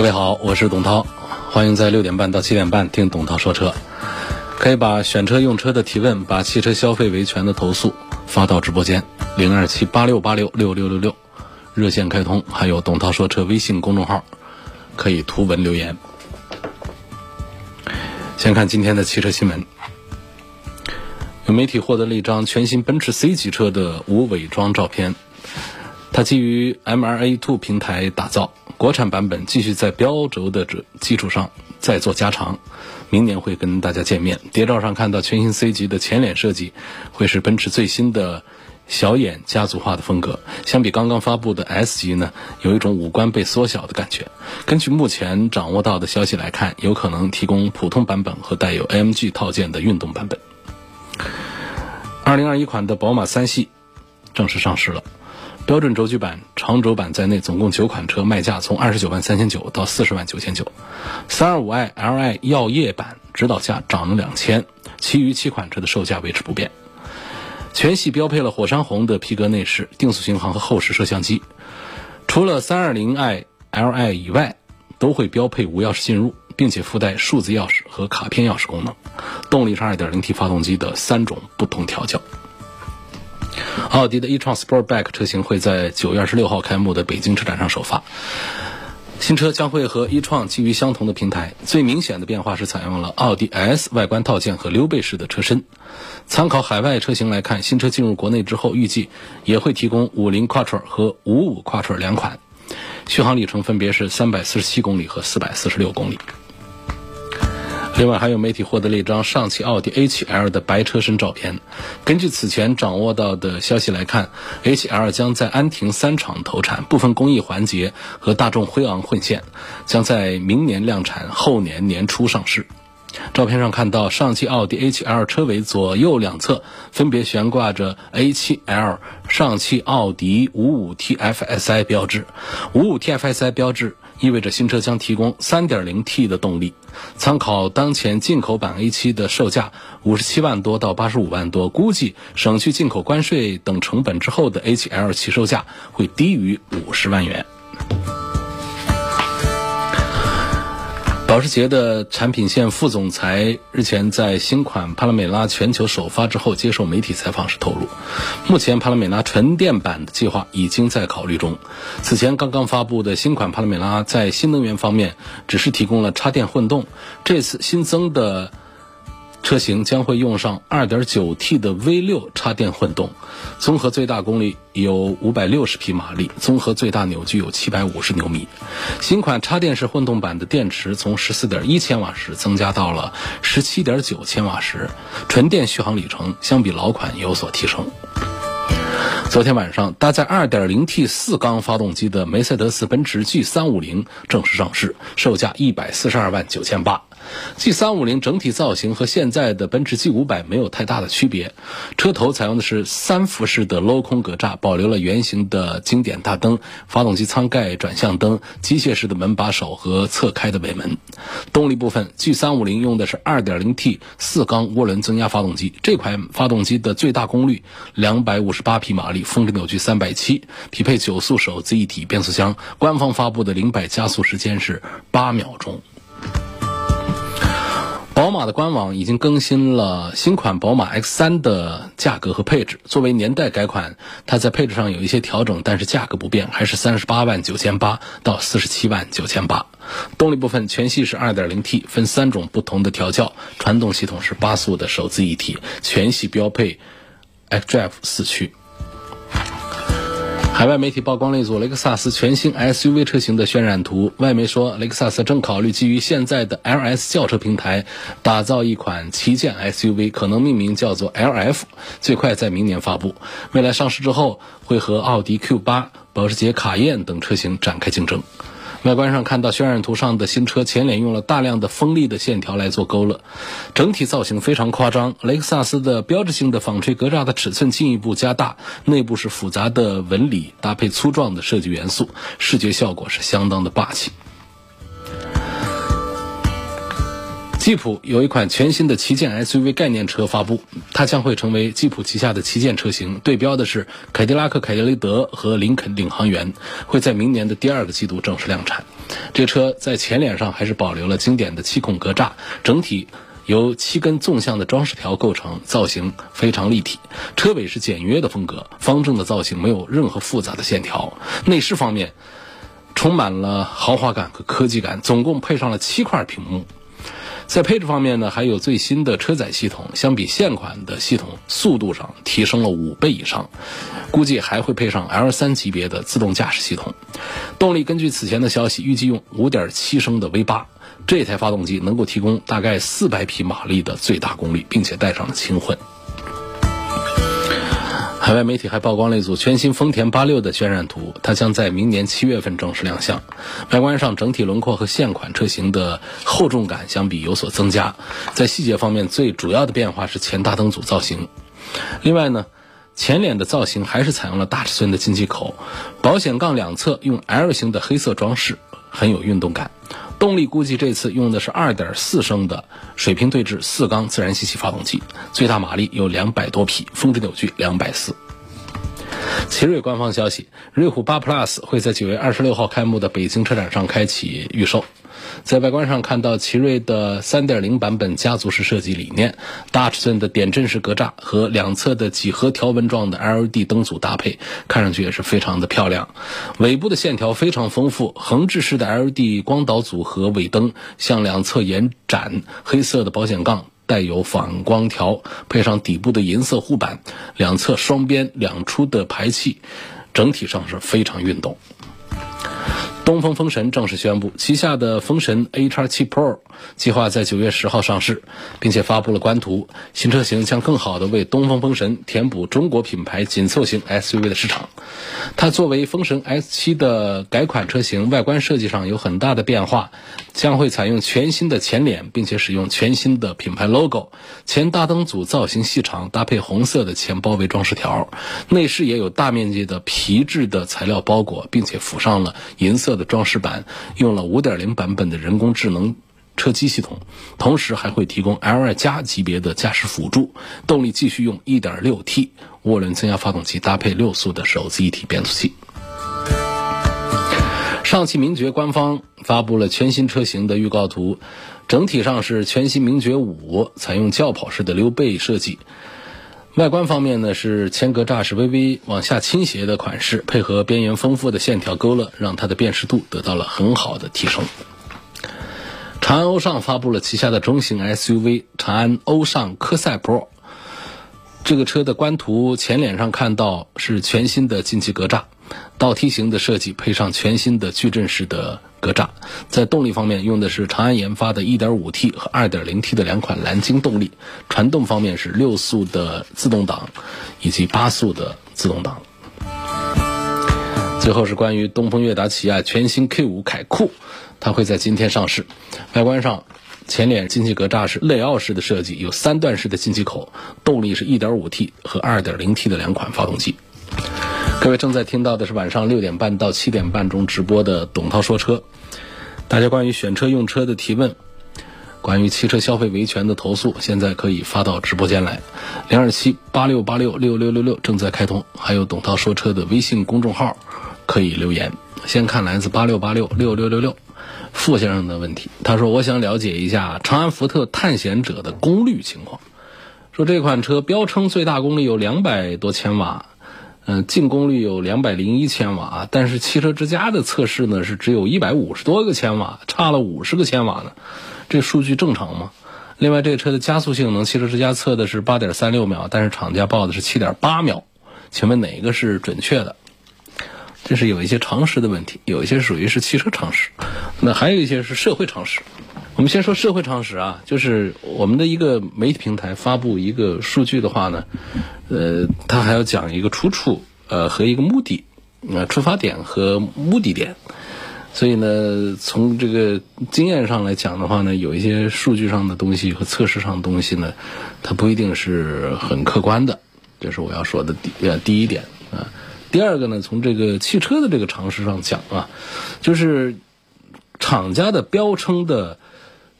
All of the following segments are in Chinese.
各位好，我是董涛，欢迎在六点半到七点半听董涛说车。可以把选车用车的提问，把汽车消费维权的投诉发到直播间零二七八六八六六六六六，热线开通，还有董涛说车微信公众号，可以图文留言。先看今天的汽车新闻，有媒体获得了一张全新奔驰 C 级车的无伪装照片，它基于 MRA Two 平台打造。国产版本继续在标轴的这基础上再做加长，明年会跟大家见面。谍照上看到全新 C 级的前脸设计，会是奔驰最新的小眼家族化的风格。相比刚刚发布的 S 级呢，有一种五官被缩小的感觉。根据目前掌握到的消息来看，有可能提供普通版本和带有 AMG 套件的运动版本。二零二一款的宝马三系正式上市了。标准轴距版、长轴版在内，总共九款车，卖价从二十九万三千九到四十万九千九。三二五 i Li 耀夜版指导价涨了两千，其余七款车的售价维持不变。全系标配了火山红的皮革内饰、定速巡航和后视摄像机。除了三二零 i Li 以外，都会标配无钥匙进入，并且附带数字钥匙和卡片钥匙功能。动力是二点零 T 发动机的三种不同调教。奥迪的 e-tron Sportback 车型会在九月二十六号开幕的北京车展上首发。新车将会和 e-tron 基于相同的平台，最明显的变化是采用了奥迪 S 外观套件和溜背式的车身。参考海外车型来看，新车进入国内之后，预计也会提供五菱 Quattro 和五五 Quattro 两款，续航里程分别是三百四十七公里和四百四十六公里。另外，还有媒体获得了一张上汽奥迪 A7L 的白车身照片。根据此前掌握到的消息来看，A7L 将在安亭三厂投产，部分工艺环节和大众辉昂混线，将在明年量产，后年年初上市。照片上看到，上汽奥迪 A7L 车尾左右两侧分别悬挂着 A7L 上汽奥迪 55TFSI 标志，55TFSI 标志。意味着新车将提供 3.0T 的动力。参考当前进口版 A7 的售价五十七万多到八十五万多，估计省去进口关税等成本之后的 A7L 起售价会低于五十万元。保时捷的产品线副总裁日前在新款帕拉梅拉全球首发之后接受媒体采访时透露，目前帕拉梅拉纯电版的计划已经在考虑中。此前刚刚发布的新款帕拉梅拉在新能源方面只是提供了插电混动，这次新增的。车型将会用上 2.9T 的 V6 插电混动，综合最大功率有560匹马力，综合最大扭矩有750牛米。新款插电式混动版的电池从14.1千瓦时增加到了17.9千瓦时，纯电续航里程相比老款有所提升。昨天晚上，搭载 2.0T 四缸发动机的梅赛德斯奔驰 G350 正式上市，售价142万9千八。G350 整体造型和现在的奔驰 G500 没有太大的区别，车头采用的是三辐式的镂空格栅，保留了圆形的经典大灯、发动机舱盖转向灯、机械式的门把手和侧开的尾门。动力部分，G350 用的是 2.0T 四缸涡轮增压发动机，这款发动机的最大功率258匹马力，峰值扭矩370，匹配九速手自一体变速箱。官方发布的零百加速时间是八秒钟。宝马的官网已经更新了新款宝马 X3 的价格和配置。作为年代改款，它在配置上有一些调整，但是价格不变，还是三十八万九千八到四十七万九千八。动力部分全系是 2.0T，分三种不同的调教。传动系统是八速的手自一体，全系标配 xDrive 四驱。海外媒体曝光了一组雷克萨斯全新 SUV 车型的渲染图。外媒说，雷克萨斯正考虑基于现在的 LS 轿车平台，打造一款旗舰 SUV，可能命名叫做 LF，最快在明年发布。未来上市之后，会和奥迪 Q8、保时捷卡宴等车型展开竞争。外观上看到渲染图上的新车前脸用了大量的锋利的线条来做勾勒，整体造型非常夸张。雷克萨斯的标志性的纺锤格栅的尺寸进一步加大，内部是复杂的纹理搭配粗壮的设计元素，视觉效果是相当的霸气。吉普有一款全新的旗舰 SUV 概念车发布，它将会成为吉普旗下的旗舰车型，对标的是凯迪拉克凯迪雷德和林肯领航员，会在明年的第二个季度正式量产。这车在前脸上还是保留了经典的七孔格栅，整体由七根纵向的装饰条构成，造型非常立体。车尾是简约的风格，方正的造型，没有任何复杂的线条。内饰方面，充满了豪华感和科技感，总共配上了七块屏幕。在配置方面呢，还有最新的车载系统，相比现款的系统，速度上提升了五倍以上，估计还会配上 L3 级别的自动驾驶系统。动力根据此前的消息，预计用5.7升的 V8，这台发动机能够提供大概400匹马力的最大功率，并且带上了轻混。海外媒体还曝光了一组全新丰田八六的渲染图，它将在明年七月份正式亮相。外观上，整体轮廓和现款车型的厚重感相比有所增加。在细节方面，最主要的变化是前大灯组造型。另外呢，前脸的造型还是采用了大尺寸的进气口，保险杠两侧用 L 型的黑色装饰，很有运动感。动力估计这次用的是2.4升的水平对置四缸自然吸气发动机，最大马力有两百多匹，峰值扭矩两百四。奇瑞官方消息，瑞虎8 Plus 会在9月26号开幕的北京车展上开启预售。在外观上看到奇瑞的3.0版本家族式设计理念，大尺寸的点阵式格栅和两侧的几何条纹状的 LED 灯组搭配，看上去也是非常的漂亮。尾部的线条非常丰富，横置式的 LED 光导组和尾灯向两侧延展，黑色的保险杠带有反光条，配上底部的银色护板，两侧双边两出的排气，整体上是非常运动。东风风神正式宣布，旗下的风神 A 叉7 Pro 计划在九月十号上市，并且发布了官图。新车型将更好的为东风风神填补中国品牌紧凑型 SUV 的市场。它作为风神 S7 的改款车型，外观设计上有很大的变化，将会采用全新的前脸，并且使用全新的品牌 logo。前大灯组造型细长，搭配红色的前包围装饰条。内饰也有大面积的皮质的材料包裹，并且附上了银色的装饰板，用了五点零版本的人工智能车机系统，同时还会提供 L2 加级别的驾驶辅助。动力继续用 1.6T 涡轮增压发动机，搭配六速的手自一体变速器。上汽名爵官方发布了全新车型的预告图，整体上是全新名爵五，采用轿跑式的溜背设计。外观方面呢，是前格栅是微微往下倾斜的款式，配合边缘丰富的线条勾勒，让它的辨识度得到了很好的提升。长安欧尚发布了旗下的中型 SUV 长安欧尚科赛 Pro，这个车的官图前脸上看到是全新的进气格栅，倒梯形的设计，配上全新的矩阵式的。格栅在动力方面用的是长安研发的 1.5T 和 2.0T 的两款蓝鲸动力，传动方面是六速的自动挡以及八速的自动挡。最后是关于东风悦达起亚全新 K5 凯酷，它会在今天上市。外观上，前脸进气格栅是内奥式的设计，有三段式的进气口，动力是 1.5T 和 2.0T 的两款发动机。各位正在听到的是晚上六点半到七点半中直播的董涛说车。大家关于选车用车的提问，关于汽车消费维权的投诉，现在可以发到直播间来。零二七八六八六六六六六正在开通，还有董涛说车的微信公众号可以留言。先看来自八六八六六六六六傅先生的问题，他说：“我想了解一下长安福特探险者的功率情况。说这款车标称最大功率有两百多千瓦。”嗯，净功率有两百零一千瓦，但是汽车之家的测试呢是只有一百五十多个千瓦，差了五十个千瓦呢，这数据正常吗？另外，这个车的加速性能，汽车之家测的是八点三六秒，但是厂家报的是七点八秒，请问哪个是准确的？这是有一些常识的问题，有一些属于是汽车常识，那还有一些是社会常识。我们先说社会常识啊，就是我们的一个媒体平台发布一个数据的话呢，呃，它还要讲一个出处，呃，和一个目的，呃，出发点和目的点。所以呢，从这个经验上来讲的话呢，有一些数据上的东西和测试上的东西呢，它不一定是很客观的，这是我要说的第呃第一点啊。第二个呢，从这个汽车的这个常识上讲啊，就是厂家的标称的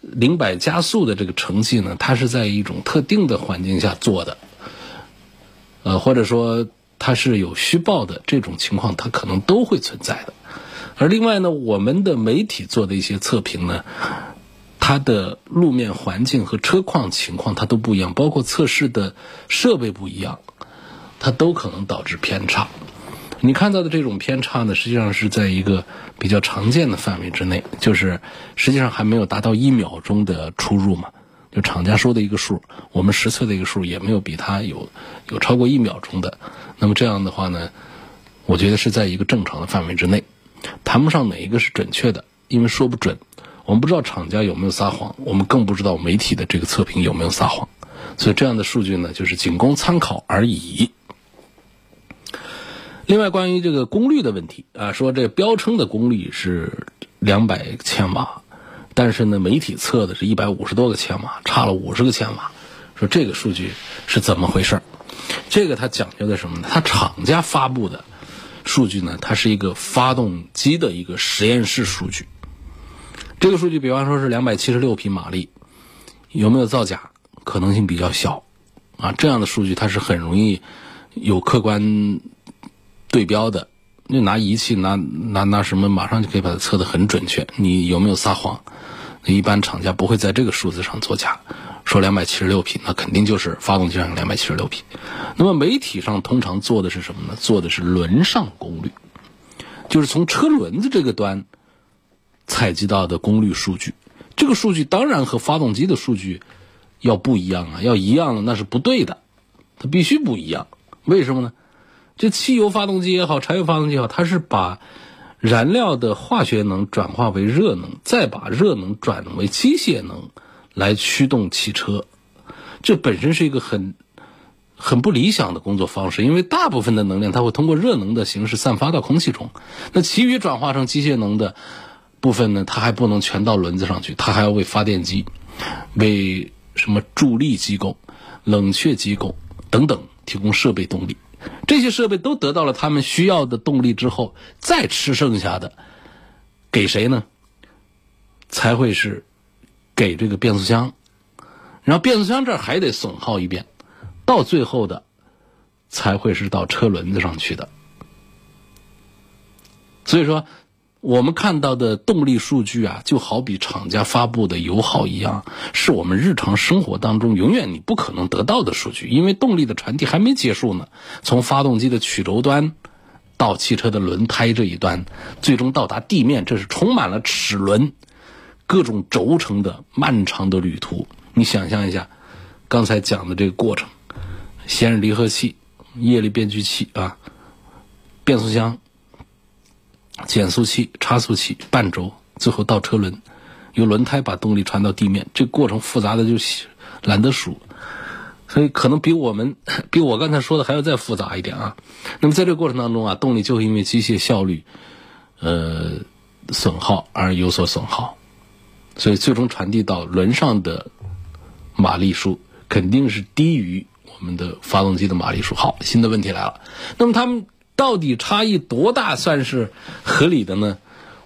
零百加速的这个成绩呢，它是在一种特定的环境下做的，呃，或者说它是有虚报的这种情况，它可能都会存在的。而另外呢，我们的媒体做的一些测评呢，它的路面环境和车况情况它都不一样，包括测试的设备不一样，它都可能导致偏差。你看到的这种偏差呢，实际上是在一个比较常见的范围之内，就是实际上还没有达到一秒钟的出入嘛。就厂家说的一个数，我们实测的一个数也没有比它有有超过一秒钟的。那么这样的话呢，我觉得是在一个正常的范围之内。谈不上哪一个是准确的，因为说不准。我们不知道厂家有没有撒谎，我们更不知道媒体的这个测评有没有撒谎。所以这样的数据呢，就是仅供参考而已。另外，关于这个功率的问题啊，说这标称的功率是两百千瓦，但是呢，媒体测的是一百五十多个千瓦，差了五十个千瓦。说这个数据是怎么回事？这个它讲究的什么呢？它厂家发布的。数据呢，它是一个发动机的一个实验室数据。这个数据，比方说是两百七十六匹马力，有没有造假？可能性比较小啊。这样的数据它是很容易有客观对标的。你拿仪器拿拿拿什么，马上就可以把它测得很准确。你有没有撒谎？一般厂家不会在这个数字上作假。说两百七十六匹，那肯定就是发动机上有两百七十六匹。那么媒体上通常做的是什么呢？做的是轮上功率，就是从车轮子这个端采集到的功率数据。这个数据当然和发动机的数据要不一样啊，要一样了那是不对的，它必须不一样。为什么呢？这汽油发动机也好，柴油发动机也好，它是把燃料的化学能转化为热能，再把热能转为机械能。来驱动汽车，这本身是一个很很不理想的工作方式，因为大部分的能量它会通过热能的形式散发到空气中，那其余转化成机械能的部分呢，它还不能全到轮子上去，它还要为发电机、为什么助力机构、冷却机构等等提供设备动力。这些设备都得到了他们需要的动力之后，再吃剩下的给谁呢？才会是。给这个变速箱，然后变速箱这儿还得损耗一遍，到最后的才会是到车轮子上去的。所以说，我们看到的动力数据啊，就好比厂家发布的油耗一样，是我们日常生活当中永远你不可能得到的数据，因为动力的传递还没结束呢。从发动机的曲轴端到汽车的轮胎这一端，最终到达地面，这是充满了齿轮。各种轴承的漫长的旅途，你想象一下，刚才讲的这个过程：先是离合器、液力变矩器啊，变速箱、减速器、差速器、半轴，最后到车轮，由轮胎把动力传到地面。这过程复杂的就懒得数，所以可能比我们 比我刚才说的还要再复杂一点啊。那么在这个过程当中啊，动力就会因为机械效率呃损耗而有所损耗。所以最终传递到轮上的马力数肯定是低于我们的发动机的马力数。好，新的问题来了，那么他们到底差异多大算是合理的呢？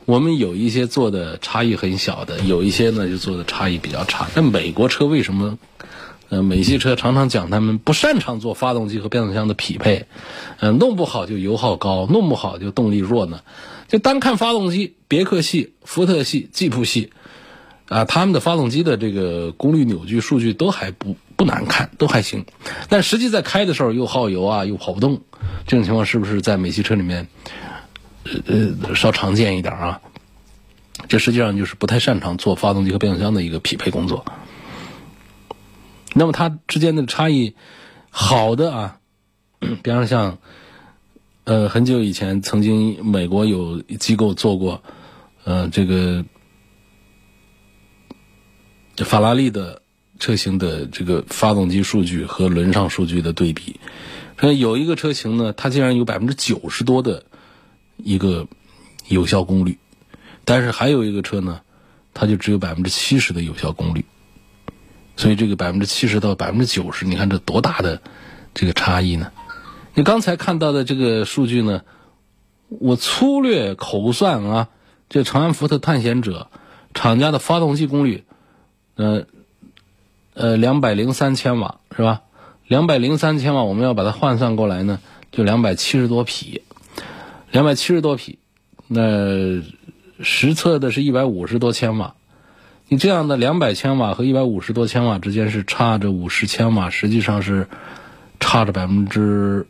我们有一些做的差异很小的，有一些呢就做的差异比较差。那美国车为什么？呃，美系车常常讲他们不擅长做发动机和变速箱的匹配，嗯，弄不好就油耗高，弄不好就动力弱呢？就单看发动机，别克系、福特系、吉普系。啊，他们的发动机的这个功率扭矩数据都还不不难看，都还行，但实际在开的时候又耗油啊，又跑不动，这种情况是不是在美系车里面，呃呃稍常见一点啊？这实际上就是不太擅长做发动机和变速箱的一个匹配工作。那么它之间的差异，好的啊，比方像，呃，很久以前曾经美国有机构做过，呃，这个。这法拉利的车型的这个发动机数据和轮上数据的对比，说有一个车型呢，它竟然有百分之九十多的一个有效功率，但是还有一个车呢，它就只有百分之七十的有效功率，所以这个百分之七十到百分之九十，你看这多大的这个差异呢？你刚才看到的这个数据呢，我粗略口算啊，这长安福特探险者厂家的发动机功率，呃呃两百零三千瓦是吧？两百零三千瓦，我们要把它换算过来呢，就两百七十多匹，两百七十多匹，那实测的是一百五十多千瓦。你这样的两百千瓦和一百五十多千瓦之间是差着五十千瓦，实际上是差着百分之。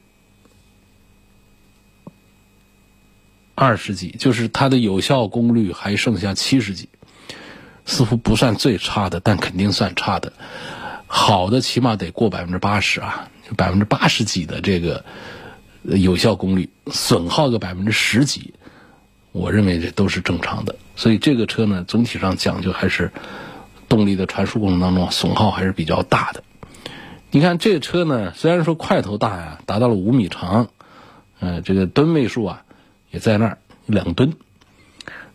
二十几，就是它的有效功率还剩下七十几，似乎不算最差的，但肯定算差的。好的起码得过百分之八十啊，百分之八十几的这个有效功率，损耗个百分之十几，我认为这都是正常的。所以这个车呢，总体上讲究还是动力的传输过程当中损耗还是比较大的。你看这车呢，虽然说块头大呀，达到了五米长，呃，这个吨位数啊。也在那儿两吨，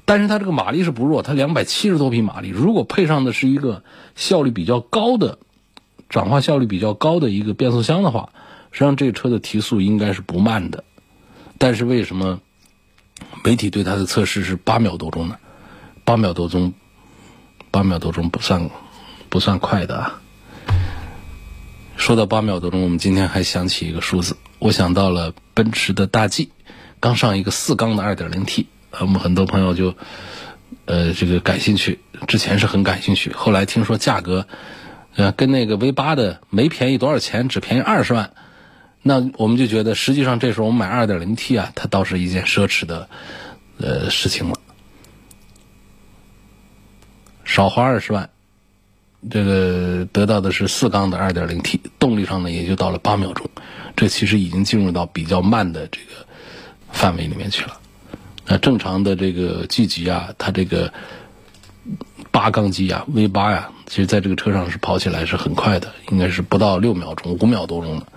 但是它这个马力是不弱，它两百七十多匹马力。如果配上的是一个效率比较高的、转化效率比较高的一个变速箱的话，实际上这个车的提速应该是不慢的。但是为什么媒体对它的测试是八秒多钟呢？八秒多钟，八秒多钟不算不算快的啊。说到八秒多钟，我们今天还想起一个数字，我想到了奔驰的大 G。刚上一个四缸的 2.0T，我们很多朋友就，呃，这个感兴趣。之前是很感兴趣，后来听说价格，呃，跟那个 V8 的没便宜多少钱，只便宜二十万，那我们就觉得，实际上这时候我们买 2.0T 啊，它倒是一件奢侈的，呃，事情了。少花二十万，这个得到的是四缸的 2.0T，动力上呢也就到了八秒钟，这其实已经进入到比较慢的这个。范围里面去了，那正常的这个 G 级啊，它这个八缸机啊，V 八呀，其实在这个车上是跑起来是很快的，应该是不到六秒钟，五秒多钟的，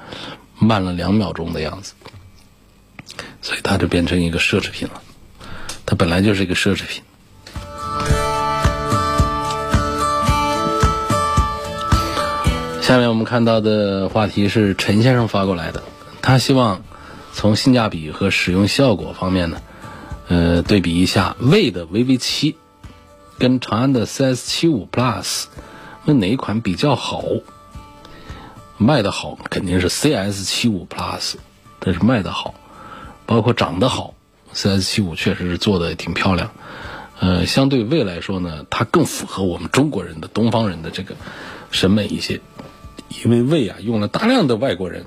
慢了两秒钟的样子，所以它就变成一个奢侈品了。它本来就是一个奢侈品。下面我们看到的话题是陈先生发过来的，他希望。从性价比和使用效果方面呢，呃，对比一下魏的 VV 七跟长安的 CS 七五 Plus，问哪一款比较好？卖的好肯定是 CS 七五 Plus，但是卖的好，包括长得好，CS 七五确实是做的挺漂亮。呃，相对魏来说呢，它更符合我们中国人的东方人的这个审美一些，因为魏啊用了大量的外国人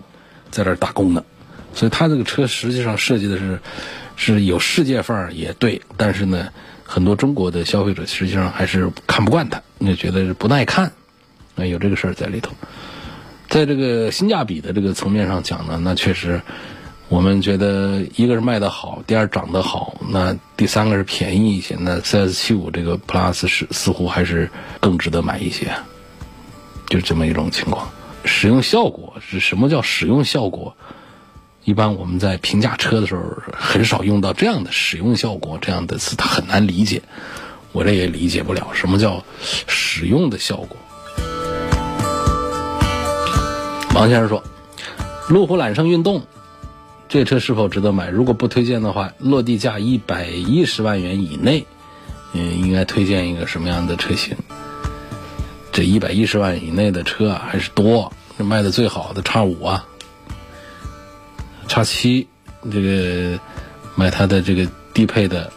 在这儿打工呢。所以它这个车实际上设计的是是有世界范儿也对，但是呢，很多中国的消费者实际上还是看不惯它，那觉得是不耐看，啊，有这个事儿在里头。在这个性价比的这个层面上讲呢，那确实我们觉得一个是卖的好，第二长得好，那第三个是便宜一些。那 CS 七五这个 Plus 是似乎还是更值得买一些，就这么一种情况。使用效果是什么叫使用效果？一般我们在评价车的时候，很少用到这样的使用效果这样的词，它很难理解。我这也理解不了什么叫使用的效果。王先生说：“路虎揽胜运动这车是否值得买？如果不推荐的话，落地价一百一十万元以内，嗯，应该推荐一个什么样的车型？这一百一十万以内的车啊，还是多，卖的最好的叉五啊。”叉七，这个买它的这个低配的，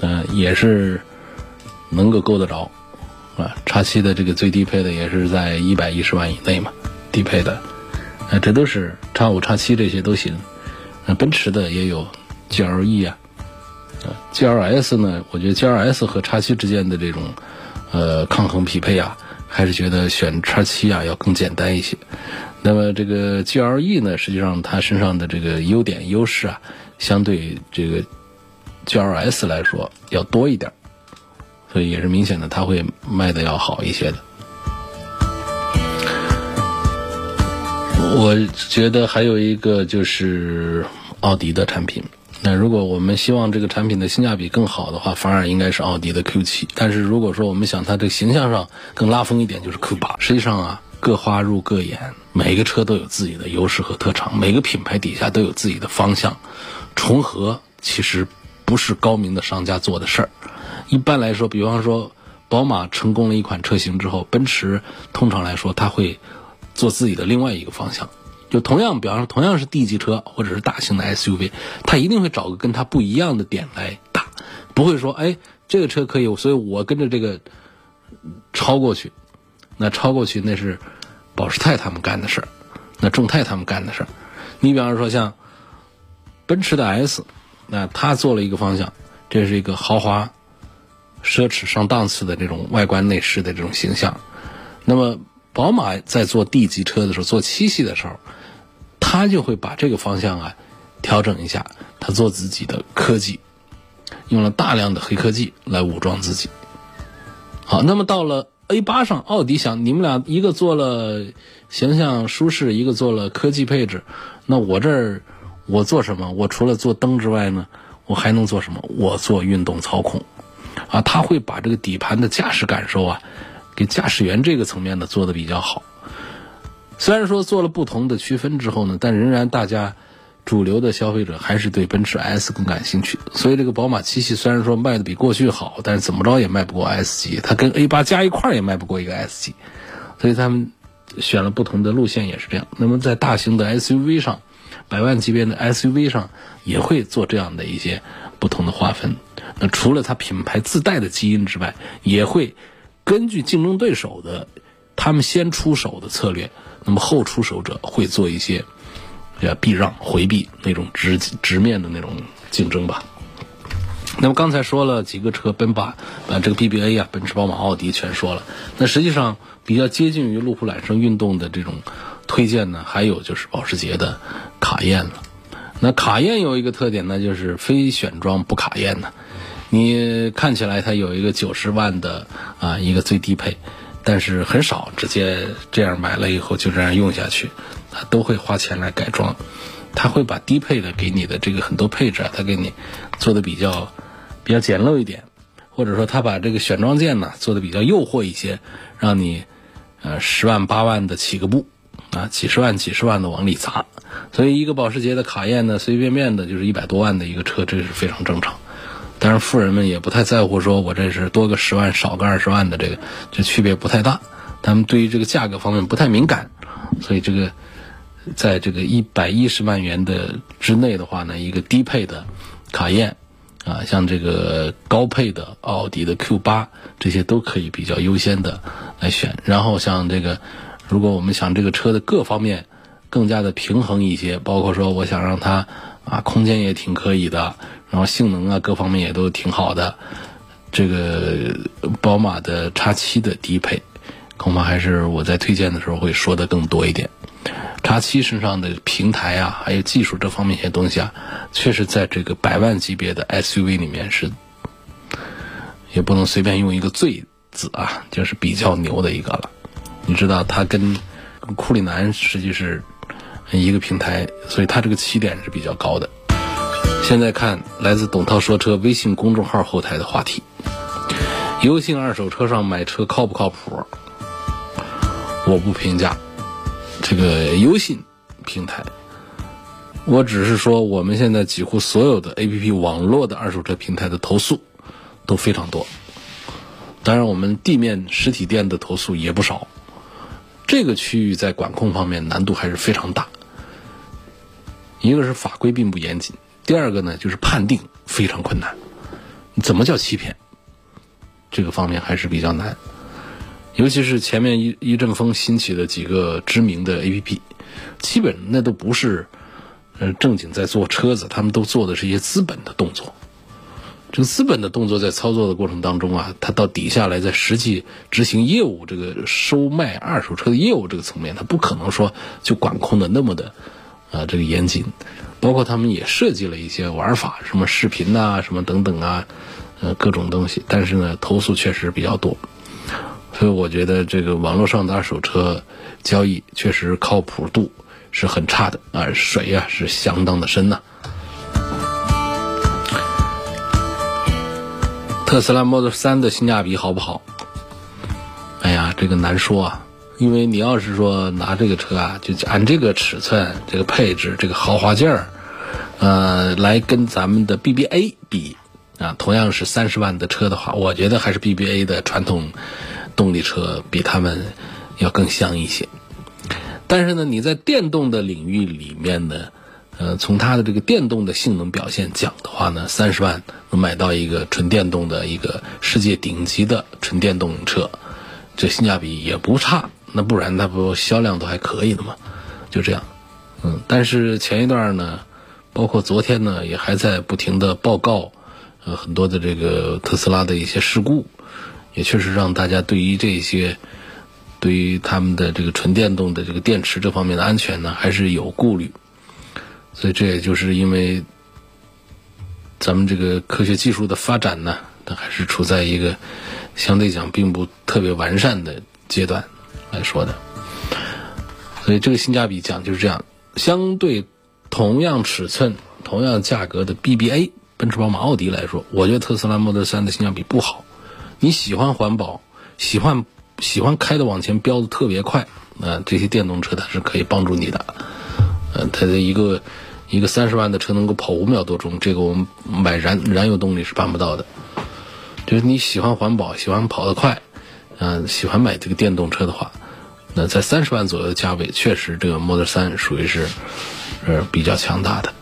嗯，也是能够够得着啊。叉七的这个最低配的也是在一百一十万以内嘛，低配的，啊，这都是叉五、叉七这些都行。那奔驰的也有 GLE 啊，啊，GLS 呢，我觉得 GLS 和叉七之间的这种呃抗衡匹配啊，还是觉得选叉七啊要更简单一些。那么这个 GLE 呢，实际上它身上的这个优点优势啊，相对这个 GLS 来说要多一点，所以也是明显的它会卖的要好一些的。我觉得还有一个就是奥迪的产品，那如果我们希望这个产品的性价比更好的话，反而应该是奥迪的 Q7。但是如果说我们想它这个形象上更拉风一点，就是 Q8。实际上啊，各花入各眼，每个车都有自己的优势和特长，每个品牌底下都有自己的方向，重合其实不是高明的商家做的事儿。一般来说，比方说宝马成功了一款车型之后，奔驰通常来说它会做自己的另外一个方向。就同样，比方说同样是 D 级车或者是大型的 SUV，它一定会找个跟它不一样的点来打，不会说哎这个车可以，所以我跟着这个超过去，那超过去那是保时泰他们干的事儿，那众泰他们干的事儿。你比方说像奔驰的 S，那他做了一个方向，这是一个豪华、奢侈上档次的这种外观内饰的这种形象，那么宝马在做 D 级车的时候，做七系的时候。他就会把这个方向啊调整一下，他做自己的科技，用了大量的黑科技来武装自己。好，那么到了 A 八上，奥迪想你们俩一个做了形象舒适，一个做了科技配置，那我这儿我做什么？我除了做灯之外呢，我还能做什么？我做运动操控啊，他会把这个底盘的驾驶感受啊，给驾驶员这个层面的做的比较好。虽然说做了不同的区分之后呢，但仍然大家主流的消费者还是对奔驰 S 更感兴趣。所以这个宝马七系虽然说卖的比过去好，但是怎么着也卖不过 S 级，它跟 A 八加一块也卖不过一个 S 级。所以他们选了不同的路线也是这样。那么在大型的 SUV 上，百万级别的 SUV 上也会做这样的一些不同的划分。那除了它品牌自带的基因之外，也会根据竞争对手的他们先出手的策略。那么后出手者会做一些，要避让、回避那种直直面的那种竞争吧。那么刚才说了几个车，奔巴啊，这个 BBA 啊，奔驰、宝马、奥迪全说了。那实际上比较接近于路虎揽胜运动的这种推荐呢，还有就是保时捷的卡宴了。那卡宴有一个特点呢，就是非选装不卡宴的。你看起来它有一个九十万的啊一个最低配。但是很少直接这样买了以后就这样用下去，他都会花钱来改装，他会把低配的给你的这个很多配置啊，他给你做的比较比较简陋一点，或者说他把这个选装件呢做的比较诱惑一些，让你呃十万八万的起个步啊，几十万几十万的往里砸，所以一个保时捷的卡宴呢，随随便便的就是一百多万的一个车，这是非常正常。但是富人们也不太在乎，说我这是多个十万少个二十万的这个，这区别不太大。他们对于这个价格方面不太敏感，所以这个在这个一百一十万元的之内的话呢，一个低配的卡宴啊，像这个高配的奥迪的 Q 八，这些都可以比较优先的来选。然后像这个，如果我们想这个车的各方面更加的平衡一些，包括说我想让它啊空间也挺可以的。然后性能啊，各方面也都挺好的。这个宝马的叉七的低配，恐怕还是我在推荐的时候会说的更多一点。叉七身上的平台啊，还有技术这方面一些东西啊，确实在这个百万级别的 SUV 里面是，也不能随便用一个最字啊，就是比较牛的一个了。你知道，它跟库里南实际是一个平台，所以它这个起点是比较高的。现在看来自董涛说车微信公众号后台的话题：优信二手车上买车靠不靠谱？我不评价这个优信平台，我只是说我们现在几乎所有的 APP 网络的二手车平台的投诉都非常多，当然我们地面实体店的投诉也不少。这个区域在管控方面难度还是非常大，一个是法规并不严谨。第二个呢，就是判定非常困难，怎么叫欺骗？这个方面还是比较难，尤其是前面一一阵风兴起的几个知名的 A P P，基本那都不是呃正经在做车子，他们都做的是一些资本的动作。这个资本的动作在操作的过程当中啊，它到底下来在实际执行业务，这个收卖二手车的业务这个层面，它不可能说就管控的那么的啊这个严谨。包括他们也设计了一些玩法，什么视频呐，什么等等啊，呃，各种东西。但是呢，投诉确实比较多，所以我觉得这个网络上的二手车交易确实靠谱度是很差的啊，水呀是相当的深呐。特斯拉 Model 3的性价比好不好？哎呀，这个难说啊，因为你要是说拿这个车啊，就按这个尺寸、这个配置、这个豪华劲儿，呃，来跟咱们的 BBA 比啊，同样是三十万的车的话，我觉得还是 BBA 的传统动力车比他们要更香一些。但是呢，你在电动的领域里面呢，呃，从它的这个电动的性能表现讲的话呢，三十万能买到一个纯电动的一个世界顶级的纯电动车，这性价比也不差。那不然它不销量都还可以的嘛？就这样，嗯。但是前一段呢，包括昨天呢，也还在不停的报告，呃，很多的这个特斯拉的一些事故，也确实让大家对于这些。对于他们的这个纯电动的这个电池这方面的安全呢，还是有顾虑，所以这也就是因为咱们这个科学技术的发展呢，它还是处在一个相对讲并不特别完善的阶段来说的，所以这个性价比讲就是这样，相对同样尺寸、同样价格的 BBA 奔驰、宝马、奥迪来说，我觉得特斯拉 Model 3的性价比不好。你喜欢环保，喜欢。喜欢开的往前飙的特别快，啊，这些电动车它是可以帮助你的，呃，它的一个一个三十万的车能够跑五秒多钟，这个我们买燃燃油动力是办不到的。就是你喜欢环保，喜欢跑得快，嗯，喜欢买这个电动车的话，那在三十万左右的价位，确实这个 Model 3属于是呃比较强大的。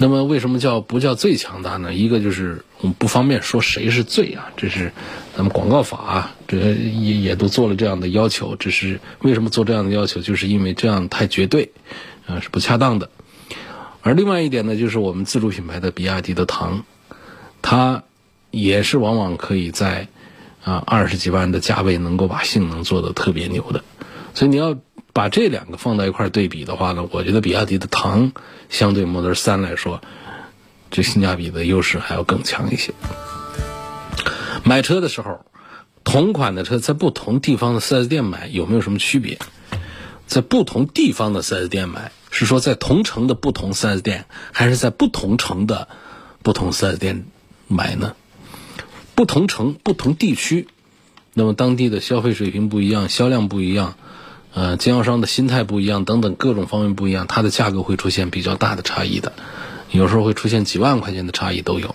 那么为什么叫不叫最强大呢？一个就是我们不方便说谁是最啊，这是咱们广告法啊，这也也都做了这样的要求。只是为什么做这样的要求，就是因为这样太绝对，啊是不恰当的。而另外一点呢，就是我们自主品牌的比亚迪的唐，它也是往往可以在啊二十几万的价位能够把性能做得特别牛的。所以你要把这两个放在一块对比的话呢，我觉得比亚迪的唐。相对 Model 3来说，这性价比的优势还要更强一些。买车的时候，同款的车在不同地方的 4S 店买有没有什么区别？在不同地方的 4S 店买，是说在同城的不同 4S 店，还是在不同城的不同 4S 店买呢？不同城、不同地区，那么当地的消费水平不一样，销量不一样。呃，经销商的心态不一样，等等各种方面不一样，它的价格会出现比较大的差异的，有时候会出现几万块钱的差异都有。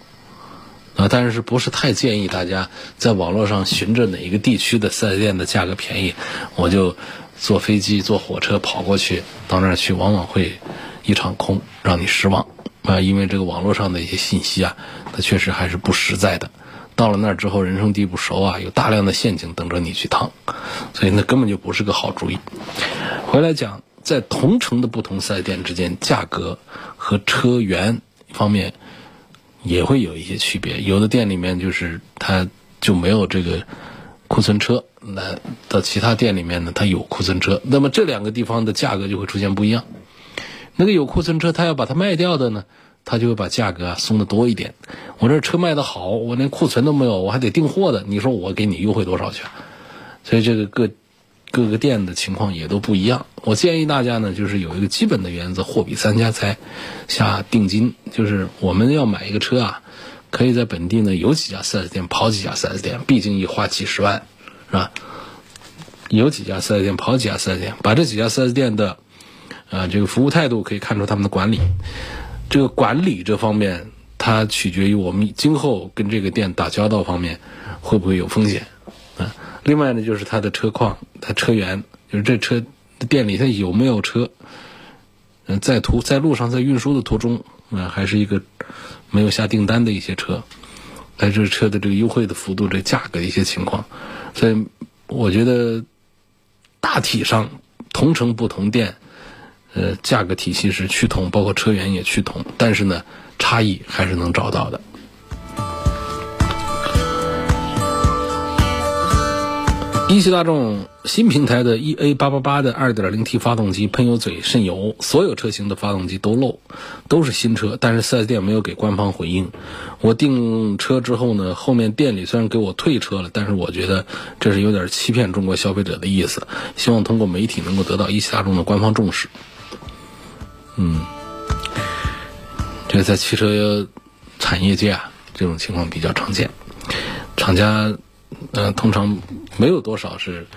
啊，但是不是太建议大家在网络上寻着哪一个地区的四 S 店的价格便宜，我就坐飞机、坐火车跑过去，到那儿去，往往会一场空，让你失望啊！因为这个网络上的一些信息啊，它确实还是不实在的。到了那儿之后，人生地不熟啊，有大量的陷阱等着你去趟，所以那根本就不是个好主意。回来讲，在同城的不同四 S 店之间，价格和车源方面也会有一些区别。有的店里面就是它就没有这个库存车，那到其他店里面呢，它有库存车，那么这两个地方的价格就会出现不一样。那个有库存车，它要把它卖掉的呢？他就会把价格啊松的多一点。我这车卖的好，我连库存都没有，我还得订货的。你说我给你优惠多少去？所以这个各各个店的情况也都不一样。我建议大家呢，就是有一个基本的原则：货比三家才下定金。就是我们要买一个车啊，可以在本地呢有几家 4S 店，跑几家 4S 店，毕竟一花几十万，是吧？有几家 4S 店，跑几家 4S 店，把这几家 4S 店的啊这个服务态度可以看出他们的管理。这个管理这方面，它取决于我们今后跟这个店打交道方面会不会有风险啊。另外呢，就是它的车况、它车源，就是这车店里它有没有车，嗯，在途在路上在运输的途中啊，还是一个没有下订单的一些车，在这车的这个优惠的幅度、这价格一些情况，所以我觉得大体上同城不同店。呃，价格体系是趋同，包括车源也趋同，但是呢，差异还是能找到的。一汽大众新平台的 EA 八八八的二点零 T 发动机喷油嘴渗油，所有车型的发动机都漏，都是新车，但是四 S 店没有给官方回应。我订车之后呢，后面店里虽然给我退车了，但是我觉得这是有点欺骗中国消费者的意思。希望通过媒体能够得到一汽大众的官方重视。嗯，这个在汽车产业界啊，这种情况比较常见。厂家呃通常没有多少是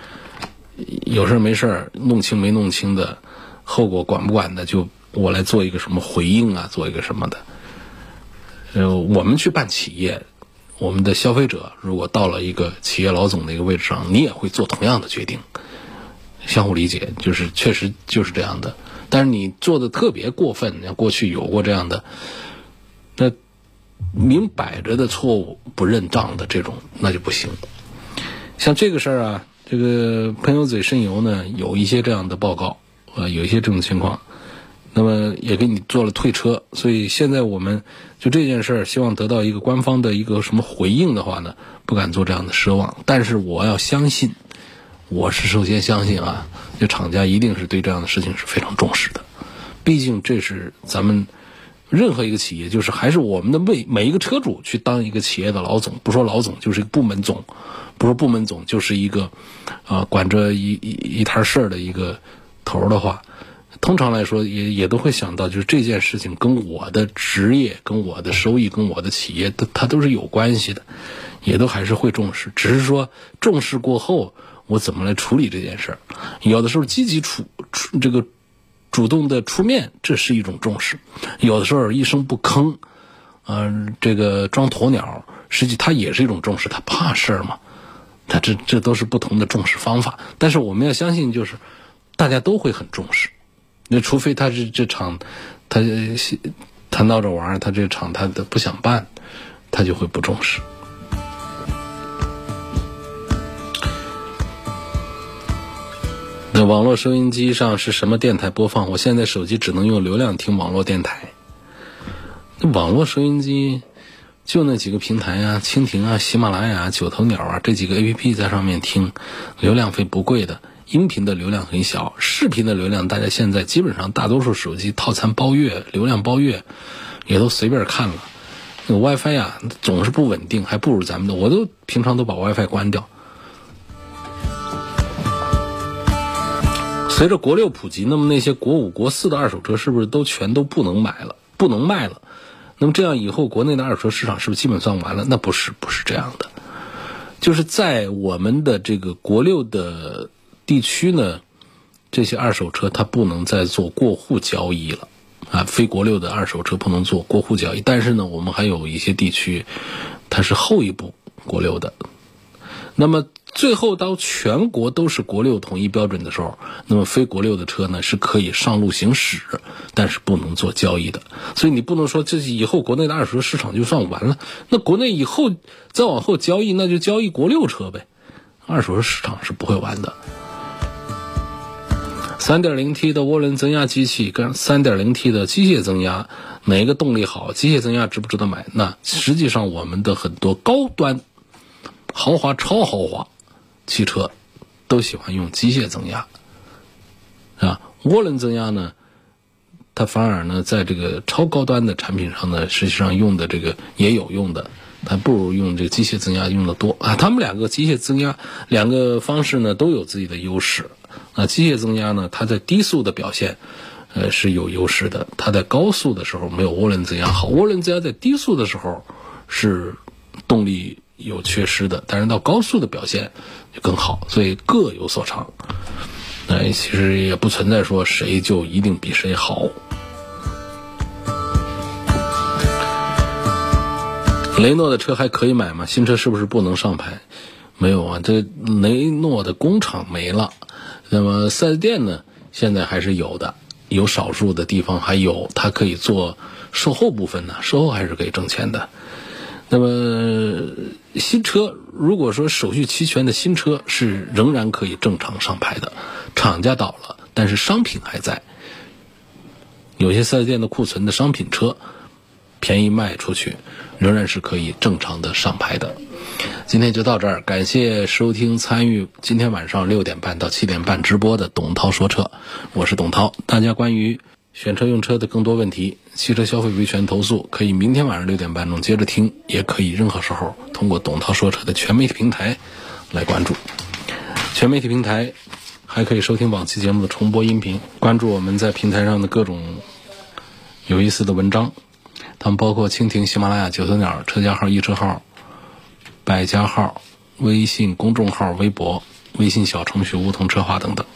有事没事弄清没弄清的，后果管不管的，就我来做一个什么回应啊，做一个什么的。呃，我们去办企业，我们的消费者如果到了一个企业老总的一个位置上，你也会做同样的决定。相互理解，就是确实就是这样的。但是你做的特别过分，像过去有过这样的，那明摆着的错误不认账的这种，那就不行。像这个事儿啊，这个喷油嘴渗油呢，有一些这样的报告，呃，有一些这种情况，那么也给你做了退车。所以现在我们就这件事儿，希望得到一个官方的一个什么回应的话呢，不敢做这样的奢望。但是我要相信。我是首先相信啊，这厂家一定是对这样的事情是非常重视的，毕竟这是咱们任何一个企业，就是还是我们的每每一个车主去当一个企业的老总，不说老总就是一个部门总，不说部门总就是一个啊管着一一一摊事儿的一个头的话，通常来说也也都会想到，就是这件事情跟我的职业、跟我的收益、跟我的企业，它它都是有关系的，也都还是会重视，只是说重视过后。我怎么来处理这件事儿？有的时候积极出出这个主动的出面，这是一种重视；有的时候一声不吭，嗯，这个装鸵鸟，实际它也是一种重视。他怕事儿嘛？他这这都是不同的重视方法。但是我们要相信，就是大家都会很重视。那除非他是这场他他闹着玩儿，他这场他的不想办，他就会不重视。那网络收音机上是什么电台播放？我现在手机只能用流量听网络电台。那网络收音机就那几个平台啊，蜻蜓啊、喜马拉雅、九头鸟啊这几个 A P P 在上面听，流量费不贵的，音频的流量很小，视频的流量大家现在基本上大多数手机套餐包月，流量包月也都随便看了。那 WiFi 呀总是不稳定，还不如咱们的，我都平常都把 WiFi 关掉。随着国六普及，那么那些国五、国四的二手车是不是都全都不能买了、不能卖了？那么这样以后国内的二手车市场是不是基本算完了？那不是，不是这样的。就是在我们的这个国六的地区呢，这些二手车它不能再做过户交易了啊，非国六的二手车不能做过户交易。但是呢，我们还有一些地区，它是后一步国六的，那么。最后到全国都是国六统一标准的时候，那么非国六的车呢是可以上路行驶，但是不能做交易的。所以你不能说这以后国内的二手车市场就算完了。那国内以后再往后交易，那就交易国六车呗。二手车市场是不会完的。三点零 T 的涡轮增压机器跟三点零 T 的机械增压，哪个动力好？机械增压值不值得买？那实际上我们的很多高端、豪华、超豪华。汽车都喜欢用机械增压，啊，涡轮增压呢，它反而呢，在这个超高端的产品上呢，实际上用的这个也有用的，它不如用这个机械增压用的多啊。他们两个机械增压两个方式呢都有自己的优势，啊，机械增压呢，它在低速的表现，呃是有优势的，它在高速的时候没有涡轮增压好，涡轮增压在低速的时候是动力。有缺失的，但是到高速的表现就更好，所以各有所长。那其实也不存在说谁就一定比谁好。雷诺的车还可以买吗？新车是不是不能上牌？没有啊，这雷诺的工厂没了。那么四 S 店呢？现在还是有的，有少数的地方还有，它可以做售后部分呢，售后还是可以挣钱的。那么新车，如果说手续齐全的新车是仍然可以正常上牌的，厂家倒了，但是商品还在。有些四 S 店的库存的商品车，便宜卖出去，仍然是可以正常的上牌的。今天就到这儿，感谢收听参与今天晚上六点半到七点半直播的董涛说车，我是董涛，大家关于。选车用车的更多问题，汽车消费维权投诉可以明天晚上六点半钟接着听，也可以任何时候通过董涛说车的全媒体平台来关注。全媒体平台还可以收听往期节目的重播音频，关注我们在平台上的各种有意思的文章，他们包括蜻蜓、喜马拉雅、九头鸟、车架号、易车号百家号、微信公众号、微博、微信小程序梧桐车话等等。